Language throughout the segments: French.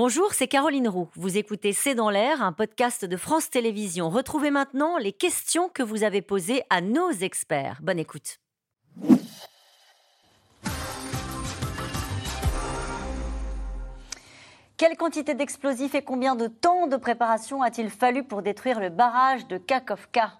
Bonjour, c'est Caroline Roux. Vous écoutez C'est dans l'air, un podcast de France Télévisions. Retrouvez maintenant les questions que vous avez posées à nos experts. Bonne écoute. Quelle quantité d'explosifs et combien de temps de préparation a-t-il fallu pour détruire le barrage de Kakovka?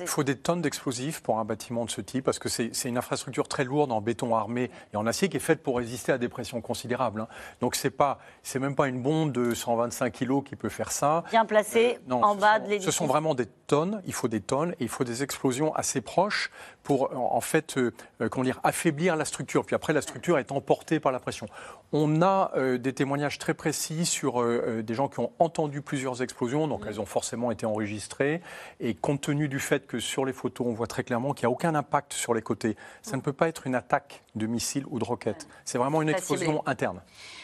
Il faut des tonnes d'explosifs pour un bâtiment de ce type, parce que c'est une infrastructure très lourde en béton armé et en acier qui est faite pour résister à des pressions considérables. Hein. Donc c'est pas, c'est même pas une bombe de 125 kg qui peut faire ça. Bien placée euh, en bas de l'édifice. Ce sont vraiment des tonnes. Il faut des tonnes et il faut des explosions assez proches pour en fait, euh, euh, comment dire, affaiblir la structure. Puis après, la structure est emportée par la pression. On a des témoignages très précis sur des gens qui ont entendu plusieurs explosions, donc elles ont forcément été enregistrées. Et compte tenu du fait que sur les photos, on voit très clairement qu'il n'y a aucun impact sur les côtés. Ça ne peut pas être une attaque de missiles ou de roquettes. C'est vraiment une explosion interne.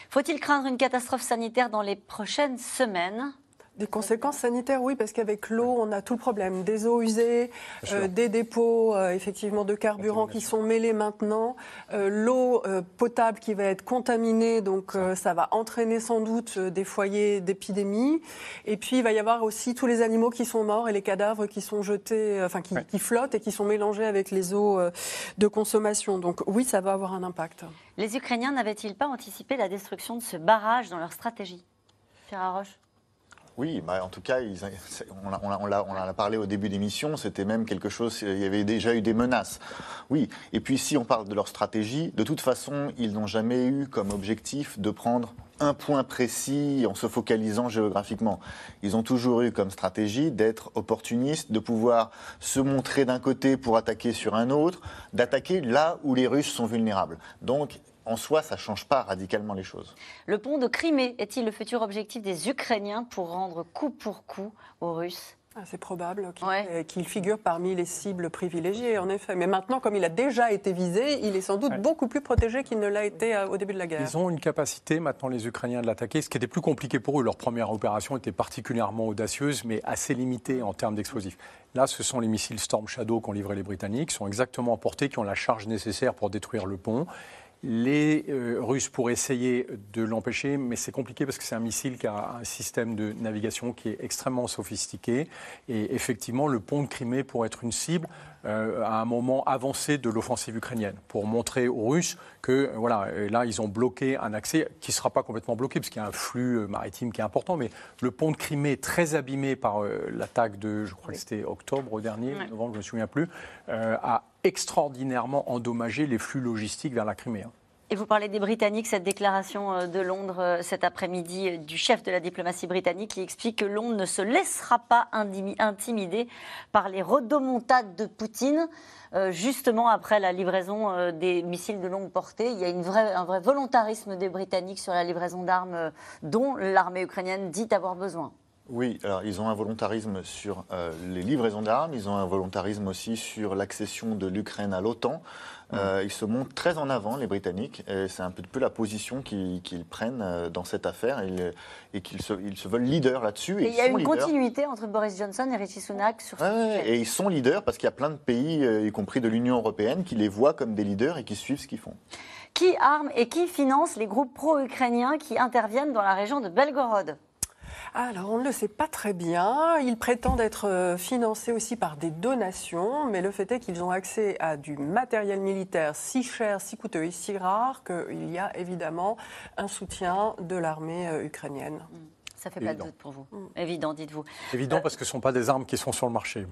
Faut-il craindre une catastrophe sanitaire dans les prochaines semaines? Des conséquences sanitaires, oui, parce qu'avec l'eau, on a tout le problème. Des eaux usées, euh, des dépôts euh, effectivement de carburant qui sont mêlés maintenant, euh, l'eau potable qui va être contaminée, donc ça va entraîner sans doute des foyers d'épidémie. Et puis il va y avoir aussi tous les animaux qui sont morts et les cadavres qui sont jetés, enfin qui, qui, flottent et qui sont mélangés avec les eaux de consommation. Donc oui, ça va avoir un impact. Les Ukrainiens n'avaient-ils pas anticipé la destruction de ce barrage dans leur stratégie? Pierre Roche oui, bah en tout cas, on, a, parlé au début d'émission, c'était même quelque chose, il y avait déjà eu des menaces. Oui, et puis si on parle de leur stratégie, de toute façon, ils n'ont jamais eu comme objectif de prendre un point précis en se focalisant géographiquement. Ils ont toujours eu comme stratégie d'être opportunistes, de pouvoir se montrer d'un côté pour attaquer sur un autre, d'attaquer là où les Russes sont vulnérables. Donc en soi, ça ne change pas radicalement les choses. Le pont de Crimée est-il le futur objectif des Ukrainiens pour rendre coup pour coup aux Russes? Ah, c'est probable qu'il figure parmi les cibles privilégiées, en effet. Mais maintenant, comme il a déjà été visé, il est sans doute beaucoup plus protégé qu'il ne l'a été euh, au début de la guerre. Ils ont une capacité, maintenant, les Ukrainiens, de l'attaquer. Ce qui était plus compliqué pour eux, leur première opération était particulièrement audacieuse, mais assez limitée en termes d'explosifs. Là, ce sont les missiles Storm Shadow qu'ont livré les Britanniques, sont exactement emportés, qui ont la charge nécessaire pour détruire le pont. Les euh, Russes pourraient essayer de l'empêcher, mais c'est compliqué parce que c'est un missile qui a un système de navigation qui est extrêmement sophistiqué. Et effectivement, le pont de Crimée pourrait être une cible euh, à un moment avancé de l'offensive ukrainienne, pour montrer aux Russes que voilà, là, ils ont bloqué un accès qui ne sera pas complètement bloqué, parce qu'il y a un flux maritime qui est important, mais le pont de Crimée, très abîmé par euh, l'attaque de, je crois que c'était octobre dernier, novembre, je ne me souviens plus, a extraordinairement endommagé les flux logistiques vers la Crimée. Hein. Et vous parlez des Britanniques, cette déclaration euh, de Londres euh, cet après-midi euh, du chef de la diplomatie britannique qui explique que Londres ne se laissera pas intimider par les rodomontades de Poutine. Justement, après la livraison des missiles de longue portée, il y a une vraie, un vrai volontarisme des Britanniques sur la livraison d'armes dont l'armée ukrainienne dit avoir besoin. Oui, alors ils ont un volontarisme sur les livraisons d'armes, ils ont un volontarisme aussi sur l'accession de l'Ukraine à l'OTAN. Euh, ils se montrent très en avant, les Britanniques, et c'est un peu la position qu'ils prennent euh, dans cette affaire et, qu'ils se, ils se, veulent leaders là-dessus. Et, il y a une continuité entre Boris Johnson et Richie Sunak sur ce sujet. Et ils sont leaders parce qu'il y a plein de pays, euh, y compris de l'Union européenne, qui les voient comme des leaders et qui suivent ce qu'ils font. Qui arme et qui finance les groupes pro-ukrainiens qui interviennent dans la région de Belgorod? Alors, on ne le sait pas très bien. Ils prétendent être euh, financés aussi par des donations, mais le fait est qu'ils ont accès à du matériel militaire si cher, si coûteux et si rare qu'il y a évidemment un soutien de l'armée euh, ukrainienne. Ça fait pas de doute pour vous. Mm. Évident, dites-vous. Évident parce que ce ne sont pas des armes qui sont sur le marché.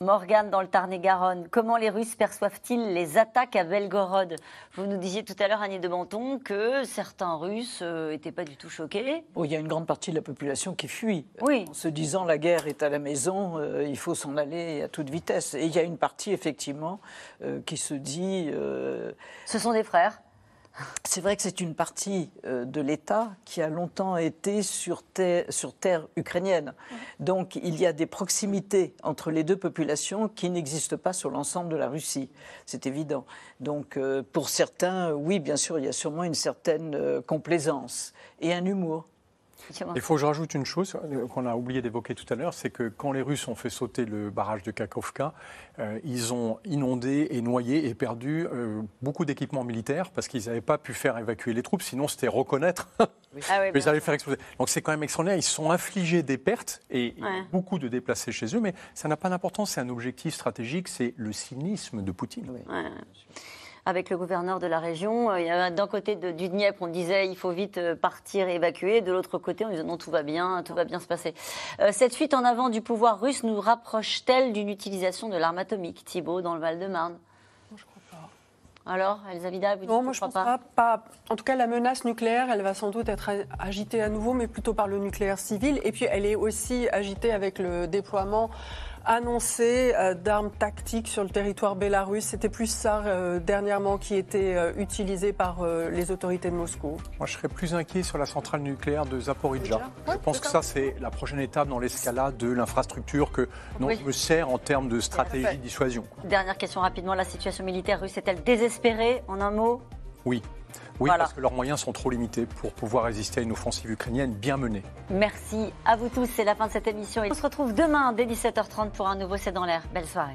Morgane dans le Tarn-et-Garonne, comment les Russes perçoivent-ils les attaques à Belgorod? Vous nous disiez tout à l'heure, Annie de Menton, que certains Russes n'étaient euh, pas du tout choqués. il y a une grande partie de la population qui fuit. Oui. En se disant la guerre est à la maison, euh, il faut s'en aller à toute vitesse. Et il y a une partie, effectivement, euh, qui se dit. Ce sont des frères c'est vrai que c'est une partie euh, de l'État qui a longtemps été sur terre, sur terre, ukrainienne. Donc il y a des proximités entre les deux populations qui n'existent pas sur l'ensemble de la Russie. C'est évident. Donc euh, pour certains, oui, bien sûr, il y a sûrement une certaine euh, complaisance et un humour. Il faut que je rajoute une chose qu'on a oublié d'évoquer tout à l'heure, c'est que quand les Russes ont fait sauter le barrage de Kakovka, euh, ils ont inondé et noyé et perdu euh, beaucoup d'équipements militaires parce qu'ils n'avaient pas pu faire évacuer les troupes, sinon c'était reconnaître. Ah oui, ils allaient faire exploser. Donc c'est quand même extraordinaire. Ils se sont infligés des pertes et, beaucoup de déplacés chez eux, mais ça n'a pas d'importance. C'est un objectif stratégique, c'est le cynisme de Poutine avec le gouverneur de la région. Euh, d'un côté du Dniepr, on disait il faut vite euh, partir et évacuer. De l'autre côté, on disait non, tout va bien, tout va bien se passer. Euh, cette fuite en avant du pouvoir russe nous rapproche-t-elle d'une utilisation de l'arme atomique, Thibault, dans le Val-de-Marne? Je crois pas. Alors, Elisabeth, vous Non, moi je ne pense pas. pas. En tout cas, la menace nucléaire, elle va sans doute être agitée à nouveau, mais plutôt par le nucléaire civil. Et puis, elle est aussi agitée avec le déploiement annoncé euh, d'armes tactiques sur le territoire bélarus. C'était plus ça euh, dernièrement qui était euh, utilisé par les autorités de Moscou. Moi, je serais plus inquiet sur la centrale nucléaire de Zaporizhzhia. je pense que ça, c'est la prochaine étape dans l'escalade de l'infrastructure que l'on me sert en termes de stratégie de dissuasion. Dernière question rapidement. La situation militaire russe est-elle désespérée? En un mot? Oui. Oui, parce que leurs moyens sont trop limités pour pouvoir résister à une offensive ukrainienne bien menée. Merci à vous tous. C'est la fin de cette émission. on se retrouve demain dès 17h30 pour un nouveau C'est dans l'air. Belle soirée.